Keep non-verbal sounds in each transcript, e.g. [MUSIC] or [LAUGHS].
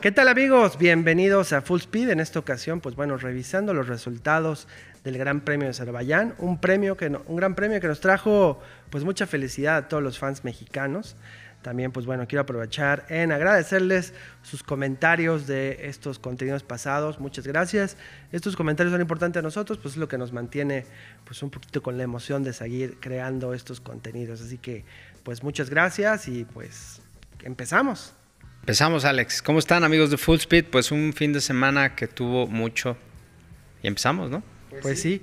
¿Qué tal amigos? Bienvenidos a Full Speed. En esta ocasión, pues bueno, revisando los resultados del Gran Premio de Azerbaiyán, un premio que un gran premio que nos trajo pues mucha felicidad a todos los fans mexicanos. También, pues bueno, quiero aprovechar en agradecerles sus comentarios de estos contenidos pasados. Muchas gracias. Estos comentarios son importantes a nosotros, pues es lo que nos mantiene pues un poquito con la emoción de seguir creando estos contenidos. Así que, pues muchas gracias y pues empezamos. Empezamos, Alex. ¿Cómo están, amigos de Full Speed? Pues un fin de semana que tuvo mucho. Y empezamos, ¿no? Pues, pues sí.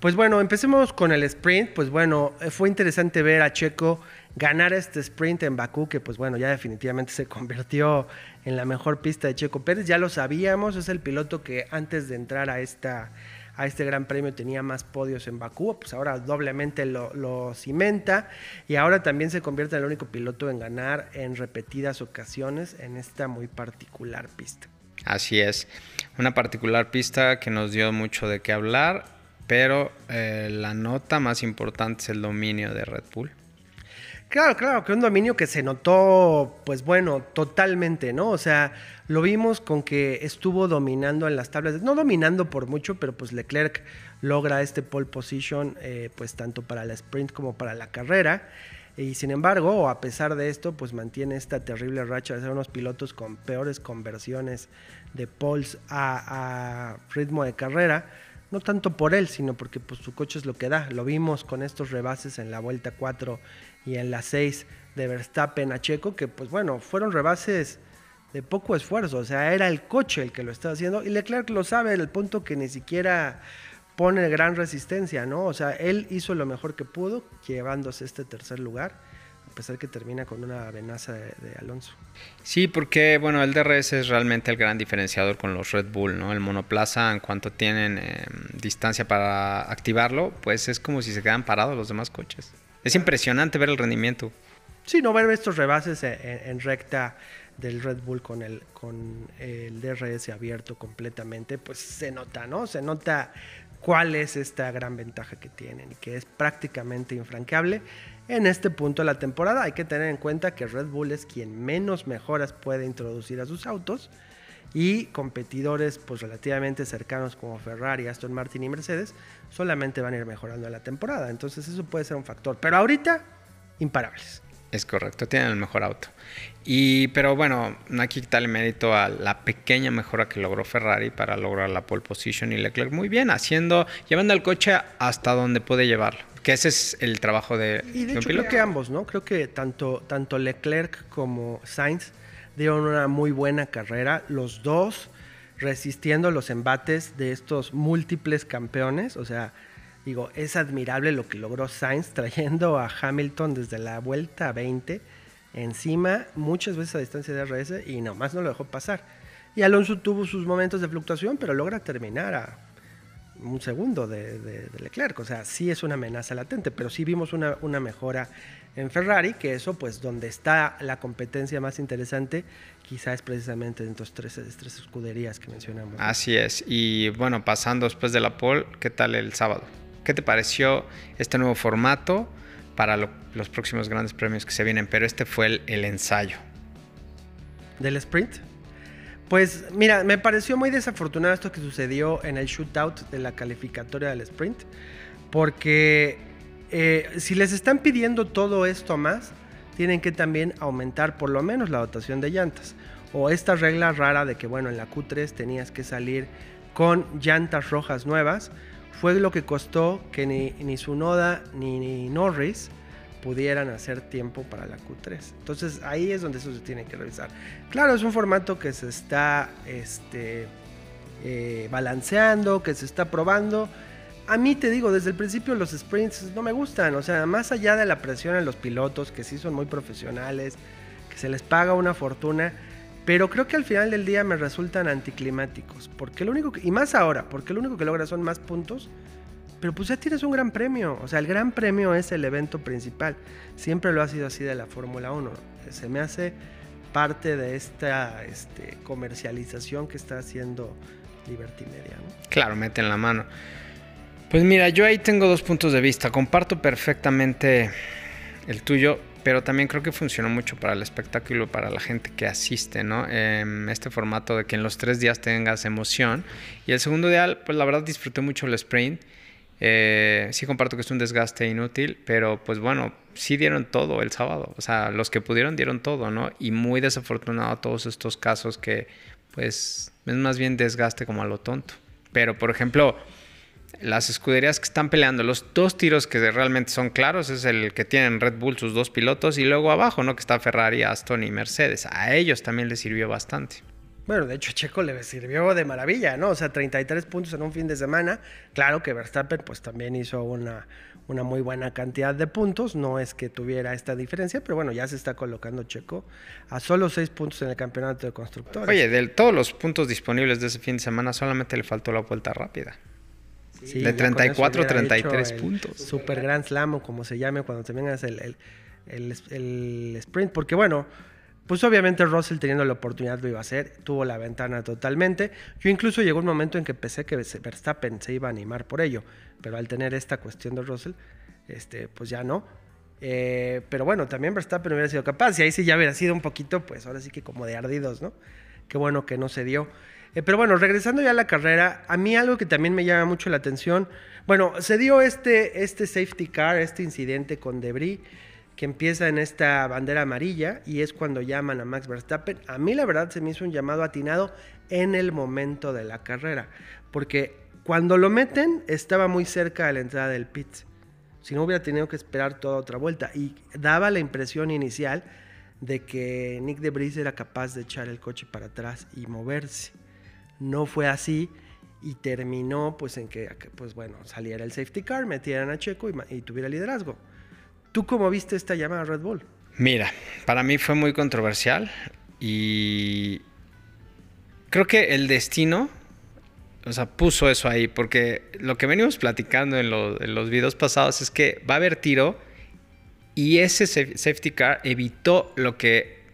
Pues bueno, empecemos con el sprint. Pues bueno, fue interesante ver a Checo ganar este sprint en Bakú, que pues bueno, ya definitivamente se [LAUGHS] convirtió en la mejor pista de Checo Pérez. Ya lo sabíamos, es el piloto que antes de entrar a esta a este gran premio tenía más podios en Bakú, pues ahora doblemente lo, lo, cimenta y ahora también se convierte en el único piloto en ganar en repetidas ocasiones en esta muy particular pista. Así es, una particular pista que nos dio mucho de qué hablar, pero eh, la nota más importante es el dominio de Red Bull. Claro, claro, que un dominio que se notó, pues bueno, totalmente, ¿no? O sea, lo vimos con que estuvo dominando en las tablas, no dominando por mucho, pero pues Leclerc logra este pole position, eh, pues tanto para la sprint como para la carrera. Y sin embargo, a pesar de esto, pues mantiene esta terrible racha de ser unos pilotos con peores conversiones de poles a, a ritmo de carrera no tanto por él, sino porque pues, su coche es lo que da. Lo vimos con estos rebases en la vuelta 4 y en la 6 de Verstappen a Checo, que pues bueno, fueron rebases de poco esfuerzo, o sea, era el coche el que lo estaba haciendo y Leclerc lo sabe, el punto que ni siquiera pone gran resistencia, ¿no? O sea, él hizo lo mejor que pudo, llevándose este tercer lugar a pesar que termina con una amenaza de, Alonso. Sí, porque bueno, el DRS es realmente el gran diferenciador con los Red Bull, ¿no? El monoplaza, en cuanto tienen em, distancia para activarlo, pues es como si se quedan parados los demás coches. Es impresionante ver el rendimiento. Sí, no ver estos rebases en, recta del Red Bull con el, con el DRS abierto completamente, pues se nota, ¿no? Se nota cuál es esta gran ventaja que tienen y que es prácticamente infranqueable en este punto de la temporada. Hay que tener en cuenta que Red Bull es quien menos mejoras puede introducir a sus autos y competidores pues relativamente cercanos como Ferrari, Aston Martin y Mercedes solamente van a ir mejorando en la temporada. Entonces eso puede ser un factor. Pero ahorita, imparables. Es correcto, tienen el mejor auto. Y, pero bueno, que quitarle mérito a la pequeña mejora que logró Ferrari para lograr la pole position y Leclerc muy bien, haciendo, llevando el coche hasta donde puede llevarlo. Que ese es el trabajo de, y de, hecho, creo que ambos, ¿no? Creo que tanto, tanto Leclerc como Sainz dieron una muy buena carrera. Los dos resistiendo los embates de estos múltiples campeones. O sea, digo, es admirable lo que logró Sainz trayendo a Hamilton desde la vuelta 20 encima, muchas veces a distancia de RS y nomás no lo dejó pasar. Y Alonso tuvo sus momentos de fluctuación, pero logra terminar a un segundo de, Leclerc. O sea, sí es una amenaza latente, pero sí vimos una, una, mejora en Ferrari, que eso, pues, donde está la competencia más interesante, quizá es precisamente en estos tres, tres escuderías que mencionamos. Así es. Y bueno, pasando después de la pole, ¿qué tal el sábado? ¿Qué te pareció este nuevo formato para los próximos grandes premios que se vienen? Pero este fue el, el ensayo. ¿Del sprint? Pues mira, me pareció muy desafortunado esto que sucedió en el shootout de la calificatoria del sprint, porque eh, si les están pidiendo todo esto más, tienen que también aumentar por lo menos la dotación de llantas. O esta regla rara de que, bueno, en la Q3 tenías que salir con llantas rojas nuevas, fue lo que costó que ni, ni Sunoda ni Norris pudieran hacer tiempo para la Q3. Entonces ahí es donde eso se tiene que revisar. Claro, es un formato que se está este, eh, balanceando, que se está probando. A mí te digo, desde el principio los sprints no me gustan. O sea, más allá de la presión en los pilotos, que sí son muy profesionales, que se les paga una fortuna. Pero creo que al final del día me resultan anticlimáticos. Porque lo único que, y más ahora, porque lo único que logra son más puntos pero pues ya tienes un gran premio. O sea, el gran premio es el evento principal. Siempre lo ha sido así de la Fórmula 1. Se me hace parte de esta este, comercialización que está haciendo Liberty Media. ¿no? Claro, meten la mano. Pues mira, yo ahí tengo dos puntos de vista. Comparto perfectamente el tuyo. pero también creo que funcionó mucho para el espectáculo, para la gente que asiste, ¿no? Em, este formato de que en los tres días tengas emoción. Y el segundo día, pues la verdad disfruté mucho el sprint. Eh, sí comparto que es un desgaste inútil, pero pues bueno, sí dieron todo el sábado. O sea, los que pudieron dieron todo, ¿no? Y muy desafortunado todos estos casos que pues es más bien desgaste como a lo tonto. Pero por ejemplo, las escuderías que están peleando, los dos tiros que realmente son claros es el que tienen Red Bull, sus dos pilotos, y luego abajo, ¿no? Que está Ferrari, Aston y Mercedes. A ellos también les sirvió bastante. Bueno, de hecho Checo le sirvió de maravilla, ¿no? O sea, 33 puntos en un fin de semana. Claro que Verstappen pues también hizo una, una muy buena cantidad de puntos. No es que tuviera esta diferencia, pero bueno, ya se está colocando Checo a solo 6 puntos en el campeonato de constructores. Oye, de todos los puntos disponibles de ese fin de semana solamente le faltó la vuelta rápida. de 34 a 33 puntos. Super Grand Slam o como se llame cuando hace el, el, el sprint. Porque bueno pues obviamente Russell teniendo la oportunidad lo iba a hacer, tuvo la ventana totalmente. Yo incluso llegó un momento en que pensé que Verstappen se iba a animar por ello, pero al tener esta cuestión de Russell, este, pues ya no. Eh, pero bueno, también Verstappen hubiera sido capaz y ahí sí ya hubiera sido un poquito, pues ahora sí que como de ardidos, ¿no? Qué bueno que no se dio. Eh, pero bueno, regresando ya a la carrera, a mí algo que también me llama mucho la atención, bueno, se dio este, este safety car, este incidente con Debris que empieza en esta bandera amarilla y es cuando llaman a Max Verstappen. A mí la verdad se me hizo un llamado atinado en el momento de la carrera, porque cuando lo meten estaba muy cerca de la entrada del pit. Si no hubiera tenido que esperar toda otra vuelta y daba la impresión inicial de que Nick de Debris era capaz de echar el coche para atrás y moverse. No fue así y terminó pues en que pues bueno, saliera el safety car, metieran a Checo y, y tuviera liderazgo. ¿Tú cómo viste esta llamada Red Bull? Mira, para mí fue muy controversial y creo que el destino, o sea, puso eso ahí, porque lo que venimos platicando en, en los videos pasados es que va a haber tiro y ese safety car evitó lo que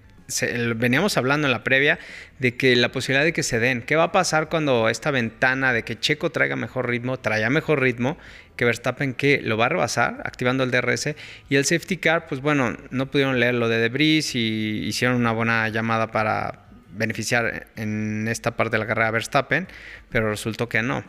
veníamos hablando en la previa de que la posibilidad de que se den. ¿Qué va a pasar cuando esta ventana de que Checo traiga mejor ritmo, traiga mejor ritmo, que Verstappen que lo va a rebasar activando el DRS y el safety car, pues bueno, no pudieron leer lo de Debris y hicieron una buena llamada para beneficiar en esta parte de la carrera a Verstappen, pero resultó que no.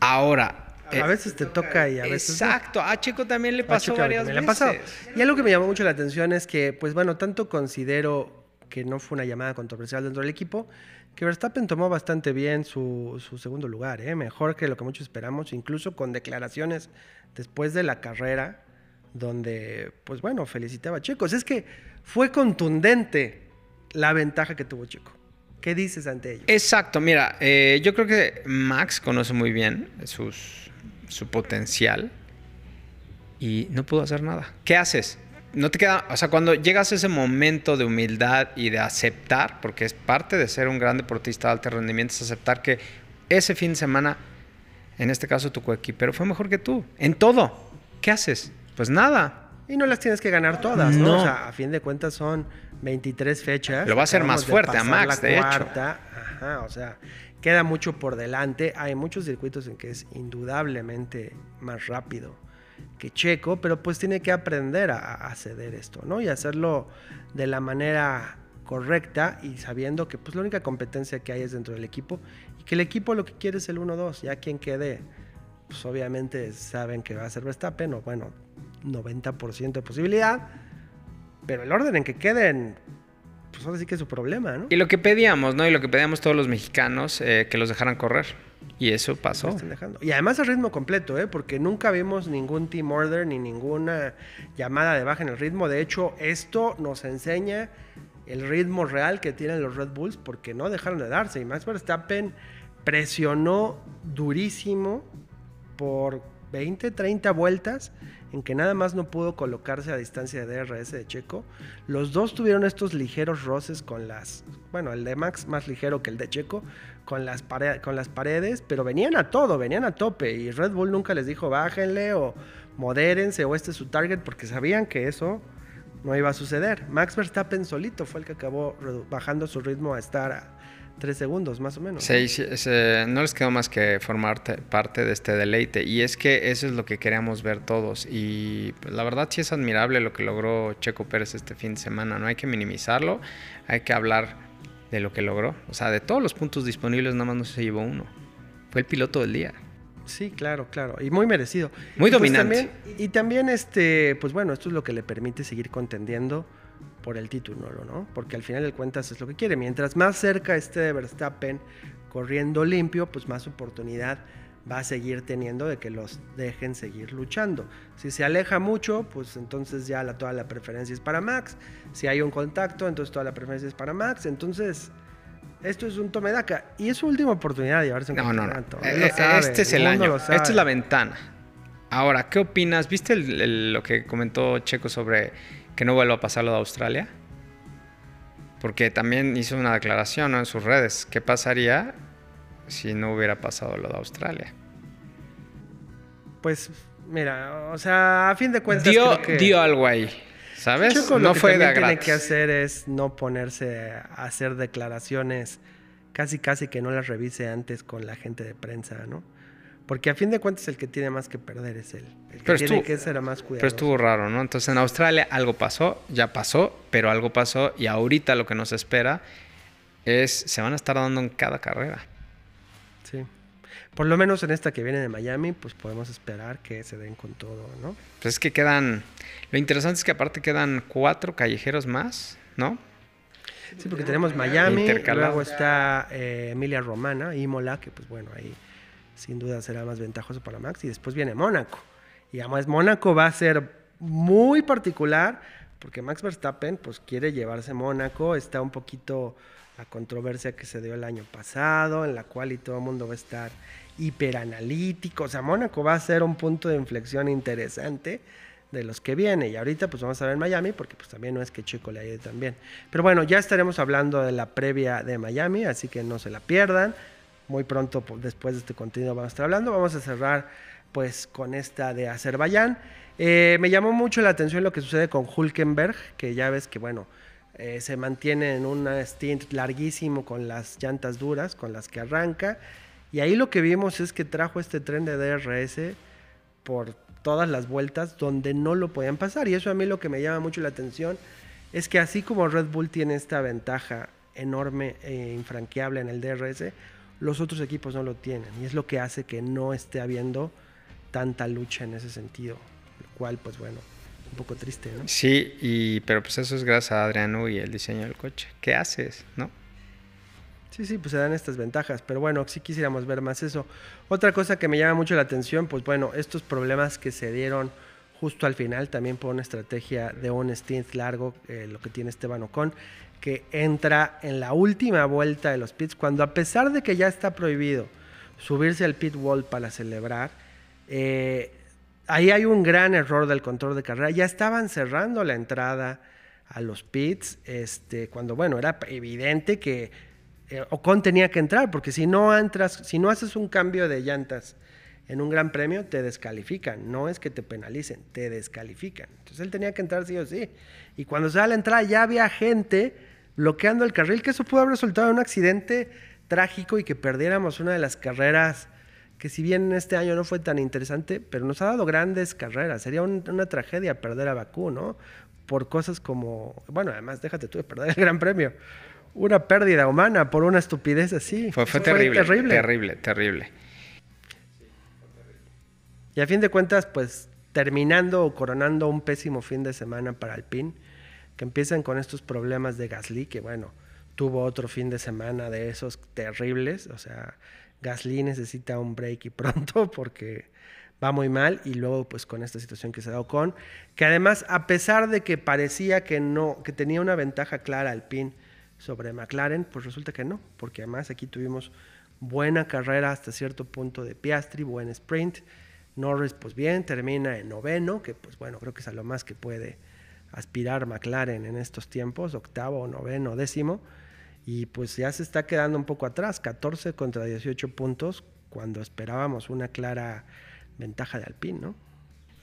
Ahora, a eh, veces te toca y a veces. Exacto, a Checo también le pasó varias veces. Le pasó. Y algo que me llamó mucho la atención es que, pues bueno, tanto considero que no fue una llamada controversial dentro del equipo, que Verstappen tomó bastante bien su, segundo lugar, ¿eh? mejor que lo que muchos esperamos, incluso con declaraciones después de la carrera, donde, pues bueno, felicitaba a Checo. es que fue contundente la ventaja que tuvo Checo. ¿Qué dices ante ello? Exacto, mira, eh, yo creo que Max conoce muy bien sus su potencial y no pudo hacer nada. ¿Qué haces? No te queda, o sea, cuando llegas a ese momento de humildad y de aceptar, porque es parte de ser un gran deportista de alto rendimiento, es aceptar que ese fin de semana, en este caso tu coequipero fue mejor que tú, en todo. ¿Qué haces? Pues nada. Y no las tienes que ganar todas, ¿no? O sea, a fin de cuentas son 23 fechas. Lo va a hacer más fuerte a Max, de hecho. Ajá, o sea, queda mucho por delante. Hay muchos circuitos en que es indudablemente más rápido que Checo, pero pues tiene que aprender a, ceder esto, ¿no? Y hacerlo de la manera correcta y sabiendo que pues la única competencia que hay es dentro del equipo y que el equipo lo que quiere es el 1-2, ya quien quede, pues obviamente saben que va a ser Verstappen o bueno, 90% de posibilidad, pero el orden en que queden pues ahora sí que es su problema, ¿no? Y lo que pedíamos, ¿no? Y lo que pedíamos todos los mexicanos, eh, que los dejaran correr. Y eso pasó. Y además a ritmo completo, ¿eh? Porque nunca vimos ningún team order ni ninguna llamada de baja en el ritmo. De hecho, esto nos enseña el ritmo real que tienen los Red Bulls porque no dejaron de darse. Y Max Verstappen presionó durísimo por 20, 30 vueltas en que nada más no pudo colocarse a distancia de DRS de Checo. Los dos tuvieron estos ligeros roces con las, bueno, el de Max más ligero que el de Checo, con las, con las paredes, pero venían a todo, venían a tope y Red Bull nunca les dijo bájenle o modérense o este es su target porque sabían que eso no iba a suceder. Max Verstappen solito fue el que acabó bajando su ritmo a estar a tres segundos más o menos. Sí, no les quedó más que formar parte de este deleite. Y es que eso es lo que queríamos ver todos. Y pues, la verdad sí es admirable lo que logró Checo Pérez este fin de semana. No hay que minimizarlo, hay que hablar de lo que logró. O sea, de todos los puntos disponibles, nada más no se llevó uno. Fue el piloto del día. Sí, claro, claro. Y muy merecido. Muy pues, dominante. y también, este, pues bueno, esto es lo que le permite seguir contendiendo por el título, ¿no? Porque al final de cuentas es lo que quiere. Mientras más cerca esté de Verstappen corriendo limpio, pues más oportunidad va a seguir teniendo de que los dejen seguir luchando. Si se aleja mucho, pues entonces ya la, toda la preferencia es para Max. Si hay un contacto, entonces toda la preferencia es para Max. Entonces, esto es un tome daca. Y es su última oportunidad de llevarse un no, No, no, eh, Este es el, año. Esta es la ventana. Ahora, ¿qué opinas? ¿Viste lo que comentó Checo sobre que no vuelva a pasar lo de Australia. Porque también hizo una declaración en sus redes. ¿Qué pasaría si no hubiera pasado lo de Australia? Pues, mira, o sea, a fin de cuentas. Dio, dio algo ahí, ¿sabes? no lo que fue tiene que hacer es no ponerse a hacer declaraciones casi, casi que no las revise antes con la gente de prensa, ¿no? Porque a fin de cuentas el que tiene más que perder es él. El que pero tiene estuvo, que ser más cuidadoso. Pero estuvo raro, ¿no? Entonces en Australia algo pasó, ya pasó, pero algo pasó y ahorita lo que nos espera es, se van a estar dando en cada carrera. Por lo menos en esta que viene de Miami, pues podemos esperar que se den con todo, ¿no? Pues es que quedan, lo interesante es que aparte quedan cuatro callejeros más, ¿no? Sí, porque tenemos Miami, luego está eh, Emilia Romana, Imola, que pues bueno, ahí sin duda será más ventajoso para Max. Y después viene Mónaco. Y además Mónaco va a ser muy particular porque Max Verstappen pues quiere llevarse Mónaco. Está un poquito la controversia que se dio el año pasado, en la cual y todo el mundo va a estar hiperanalítico. O sea, Mónaco va a ser un punto de inflexión interesante de los que viene. Y ahorita pues vamos a ver Miami, porque pues también no es que Chico le tan bien. Pero bueno, ya estaremos hablando de la previa de Miami, así que no se la pierdan muy pronto después de este contenido vamos a estar hablando. Vamos a cerrar pues con esta de Azerbaiyán. Eh, me llamó mucho la atención lo que sucede con Hulkenberg, que ya ves que bueno, eh, se mantiene en un stint larguísimo con las llantas duras, con las que arranca. Y ahí lo que vimos es que trajo este tren de DRS por todas las vueltas donde no lo podían pasar. Y eso a mí lo que me llama mucho la atención es que así como Red Bull tiene esta ventaja enorme e infranqueable en el DRS, los otros equipos no lo tienen y es lo que hace que no esté habiendo tanta lucha en ese sentido, lo cual pues bueno, un poco triste, ¿no? Sí, y pero pues eso es gracias a Adriano y el diseño del coche. ¿Qué haces, no? Sí, sí, pues se dan estas ventajas, pero bueno, sí quisiéramos ver más eso. Otra cosa que me llama mucho la atención, pues bueno, estos problemas que se dieron justo al final, también por una estrategia de un stint largo, eh, lo que tiene Esteban Ocon, que entra en la última vuelta de los pits, cuando a pesar de que ya está prohibido subirse al pit wall para celebrar, eh, ahí hay un gran error del control de carrera. Ya estaban cerrando la entrada a los pits, este, cuando bueno, era evidente que eh, Ocon tenía que entrar, porque si no entras, si no haces un cambio de llantas en un gran premio, te descalifican. No es que te penalicen, te descalifican. Entonces él tenía que entrar sí o sí. Y cuando se da la entrada ya había gente bloqueando el carril, que eso pudo haber resultado en un accidente trágico y que perdiéramos una de las carreras que si bien este año no fue tan interesante, pero nos ha dado grandes carreras. Sería una tragedia perder a Bakú, ¿no? Por cosas como, bueno, además déjate tú de perder el Gran Premio. Una pérdida humana por una estupidez así. Fue, terrible, terrible. Terrible, terrible. Y a fin de cuentas, pues terminando o coronando un pésimo fin de semana para Alpine que empiezan con estos problemas de Gasly, que bueno, tuvo otro fin de semana de esos terribles, o sea, Gasly necesita un break y pronto [LAUGHS] porque va muy mal y luego pues con esta situación que se ha dado con, que además a pesar de que parecía que no, que tenía una ventaja clara Alpine sobre McLaren, pues resulta que no, porque además aquí tuvimos buena carrera hasta cierto punto de Piastri, buen sprint, Norris pues bien, termina en noveno, que pues bueno, creo que es a lo más que puede aspirar McLaren en estos tiempos, octavo, noveno, décimo, y pues ya se está quedando un poco atrás, 14 contra 18 puntos, cuando esperábamos una clara ventaja de Alpine, ¿no?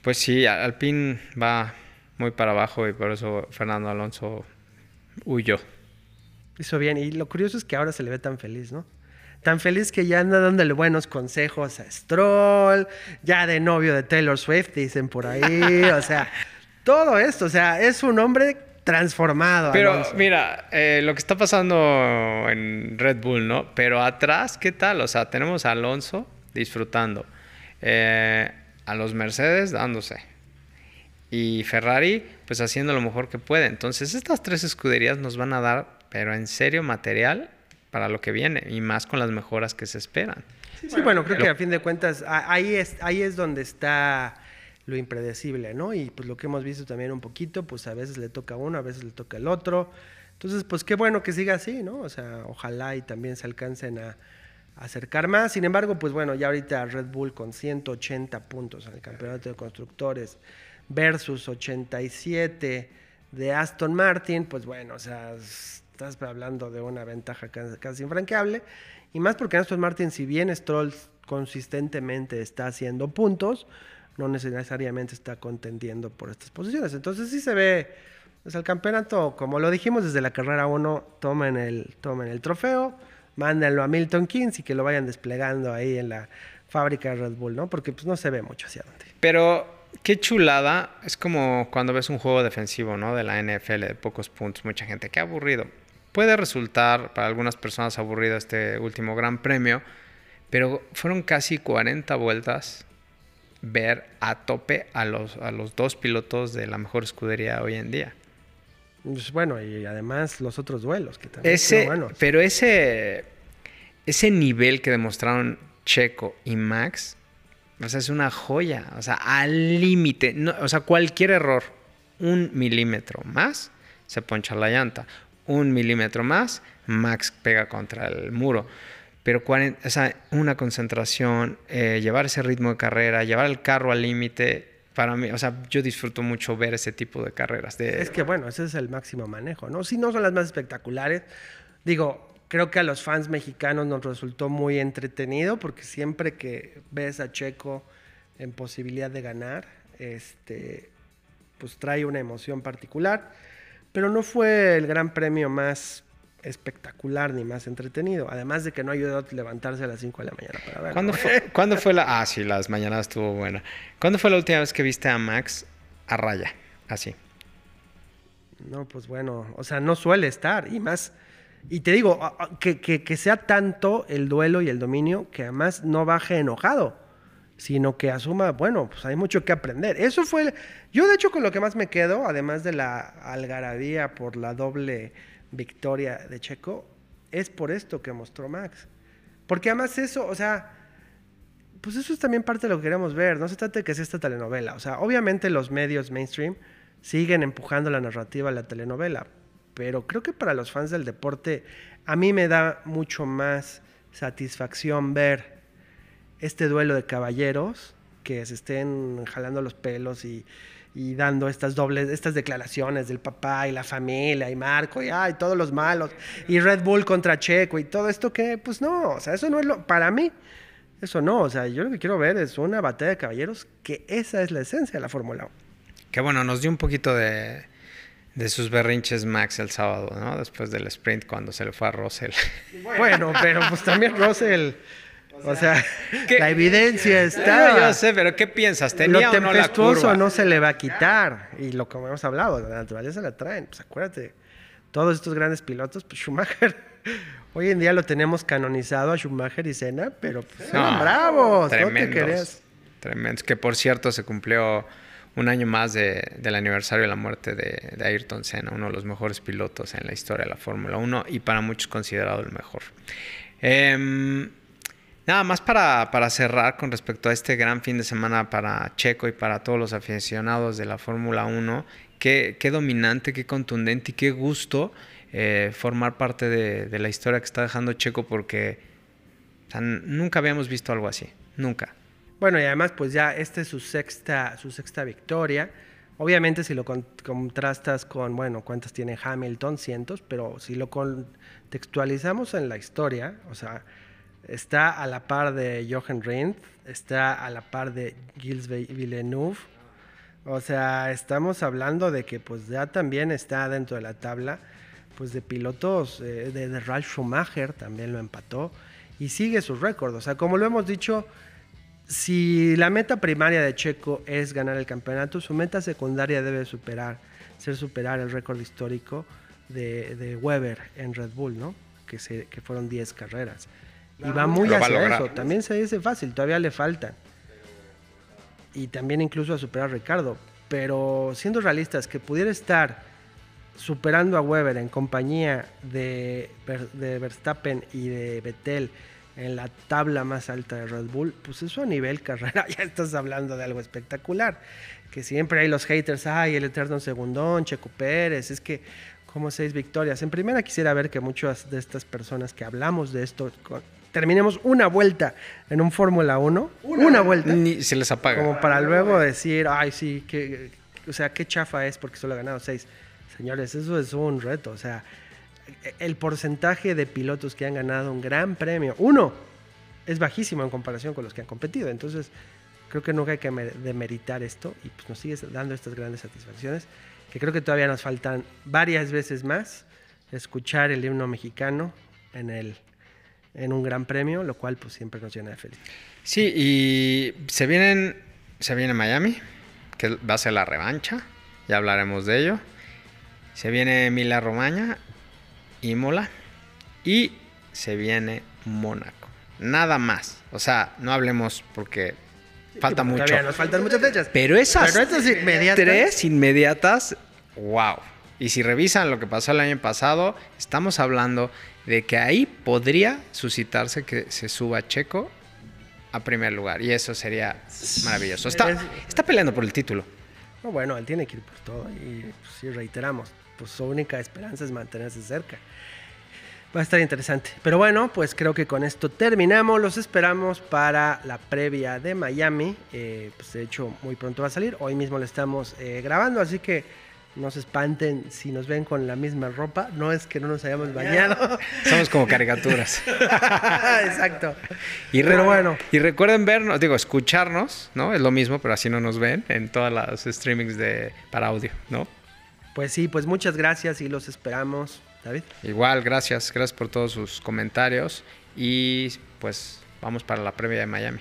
Pues sí, Alpine va muy para abajo y por eso Fernando Alonso huyó. Hizo bien. Y lo curioso es que ahora se le ve tan feliz, ¿no? Tan feliz que ya anda dándole buenos consejos a Stroll, ya de novio de Taylor Swift, dicen por ahí. [LAUGHS] o sea, todo esto. O sea, es un hombre transformado. Pero Alonso. mira, eh, lo que está pasando en Red Bull, ¿no? Pero atrás, ¿qué tal? O sea, tenemos a Alonso disfrutando, eh, a los Mercedes dándose y Ferrari pues haciendo lo mejor que puede. Entonces estas tres escuderías nos van a dar, pero en serio, material para lo que viene y más con las mejoras que se esperan. Sí, bueno, creo que a fin de cuentas ahí es, ahí es donde está lo impredecible, ¿no? Y pues lo que hemos visto también un poquito, pues a veces le toca a uno, a veces le toca el otro. Entonces, pues qué bueno que siga así, ¿no? O sea, ojalá y también se alcancen a, a acercar más. Sin embargo, pues bueno, ya ahorita Red Bull con 180 puntos en el campeonato de constructores versus 87 de Aston Martin, pues bueno, o sea, estás hablando de una ventaja casi, infranqueable. Y más porque Aston Martin, si bien Stroll consistentemente está haciendo puntos, no necesariamente está contendiendo por estas posiciones. Entonces sí se ve, pues el campeonato, como lo dijimos desde la carrera 1, tomen el, tomen el trofeo, mándenlo a Milton Keynes y que lo vayan desplegando ahí en la fábrica de Red Bull, ¿no? Porque pues no se ve mucho hacia dónde. Pero qué chulada, es como cuando ves un juego defensivo, ¿no? De la NFL de pocos puntos, mucha gente, qué aburrido. Puede resultar para algunas personas aburrido este último gran premio, pero fueron casi 40 vueltas ver a tope a los, a los dos pilotos de la mejor escudería hoy en día. Pues bueno, y además los otros duelos que también Ese, buenos. pero ese, ese nivel que demostraron Checo y Max, o sea, es una joya. O sea, al límite. No, o sea, cualquier error, un milímetro más, se poncha la llanta. Un milímetro más, Max pega contra el muro. Pero cuaren- o sea, una concentración, eh, llevar ese ritmo de carrera, llevar el carro al límite, para mí, o sea, yo disfruto mucho ver ese tipo de carreras. Es que bueno, ese es el máximo manejo, ¿no? Si no son las más espectaculares, digo, creo que a los fans mexicanos nos resultó muy entretenido porque siempre que ves a Checo en posibilidad de ganar, este, pues trae una emoción particular, pero no fue el gran premio más espectacular ni más entretenido, además de que no ayudó a levantarse a las 5 de la mañana para ver. ¿Cuándo fue, ¿Cuándo fue la.? Ah, sí, las mañanas estuvo buena. ¿Cuándo fue la última vez que viste a Max a raya? Así. No, pues bueno, o sea, no suele estar. Y más, y te digo, que, que- que sea tanto el duelo y el dominio que además no baje enojado, sino que asuma, bueno, pues hay mucho que aprender. Eso fue, yo de hecho con lo que más me quedo, además de la algarabía por la doble victoria de Checo, es por esto que mostró Max. Porque además eso, o sea, pues eso es también parte de lo que queremos ver. No se trata de que sea esta telenovela. O sea, obviamente los medios mainstream siguen empujando la narrativa a la telenovela. Pero creo que para los fans del deporte, a mí me da mucho más satisfacción ver este duelo de caballeros que se estén jalando los pelos y, y dando estas dobles, estas declaraciones del papá y la familia y Marco y ay, todos los malos y Red Bull contra Checo y todo esto que, pues no, o sea, eso no es lo, para mí, eso no, o sea, yo lo que quiero ver es una batalla de caballeros que esa es la esencia de la Fórmula 1. Que bueno, nos dio un poquito de, de sus berrinches Max el sábado, ¿no? Después del sprint cuando se le fue a Russell. Bueno, pero pues también Russell, o sea, ¿Qué? la evidencia Ah, está. yo sé, pero ¿qué piensas? Lo ¿Tenía o no la tempestuoso curva? no se le va a quitar. Y lo que hemos hablado, la naturaleza la traen. Pues acuérdate, todos estos grandes pilotos, pues Schumacher, [LAUGHS] hoy en día lo tenemos canonizado a Schumacher y Senna, pero pues, No, eran bravos, no tremendos. Tremendos. Que por cierto se cumplió un año más de- del aniversario de la muerte de, de Ayrton Senna, uno de los mejores pilotos en la historia de la Fórmula 1 y para muchos considerado el mejor. Em, nada más para, para cerrar con respecto a este gran fin de semana para Checo y para todos los aficionados de la Fórmula 1. Qué, qué dominante, qué contundente y qué gusto eh, formar parte de, de la historia que está dejando Checo porque nunca habíamos visto algo así, nunca. Bueno, y además, pues ya esta es su sexta, su sexta victoria. Obviamente, si lo con- contrastas con, bueno, cuántas tiene Hamilton, cientos, pero si lo contextualizamos en la historia, o sea, está a la par de Jochen Rindt, está a la par de Gilles Ve- Villeneuve. O sea, estamos hablando de que pues ya también está dentro de la tabla pues de pilotos, eh, de, de Ralf Schumacher también lo empató y sigue su récord. O sea, como lo hemos dicho, si la meta primaria de Checo es ganar el campeonato, su meta secundaria debe superar, ser superar el récord histórico de, de Weber en Red Bull, ¿no? Que, se, que fueron 10 carreras. Y va muy va hacia eso. También se dice fácil, todavía le faltan. Y también incluso a superar a Ricardo. Pero siendo realistas, que pudiera estar superando a Weber en compañía de, Ver- de Verstappen y de Vettel en la tabla más alta de Red Bull, pues eso a nivel [LAUGHS] carrera ya estás hablando de algo espectacular. Que siempre hay los haters, ay, el eterno segundón, Checo Pérez, es que como seis victorias. En primera quisiera ver que muchas de estas personas que hablamos de esto, terminemos una vuelta en un Fórmula 1, una, vuelta, Ni se les apaga. como para luego decir, ay, sí, que, o sea, qué chafa es porque solo ha ganado seis. Señores, eso es un reto. O sea, el porcentaje de pilotos que han ganado un gran premio, uno, es bajísimo en comparación con los que han competido. Entonces, creo que nunca hay que mer- demeritar esto y pues nos sigue dando estas grandes satisfacciones, que creo que todavía nos faltan varias veces más escuchar el himno mexicano en, el, en un gran premio, lo cual pues siempre nos llena de felicidad. Sí, y se vienen, se viene Miami, que va a ser la revancha, ya hablaremos de ello. Se viene Emilia Romagna, Imola y se viene Mónaco. Nada más. O sea, no hablemos porque falta Sí, mucho. Nos faltan muchas fechas. Pero esas Pero estas inmediatas- tres inmediatas, wow. Y si revisan lo que pasó el año pasado, estamos hablando de que ahí podría suscitarse que se suba Checo a primer lugar. Y eso sería maravilloso. Está, Es- está peleando por el título. No, bueno, él tiene que ir por todo. Y pues, sí, reiteramos, pues su única esperanza es mantenerse cerca. Va a estar interesante. Pero bueno, pues creo que con esto terminamos. Los esperamos para la previa de Miami. Eh, pues de hecho, muy pronto va a salir. Hoy mismo lo estamos eh, grabando, así que no se espanten si nos ven con la misma ropa. No es que no nos hayamos bañado. Somos como caricaturas. [LAUGHS] Exacto. Y re- Pero bueno. Y recuerden vernos, digo, escucharnos, ¿no? Es lo mismo, pero así no nos ven en todas las streamings de, para audio, ¿no? Pues sí, pues muchas gracias y los esperamos. David. Igual, gracias, gracias por todos sus comentarios y pues vamos para la previa de Miami.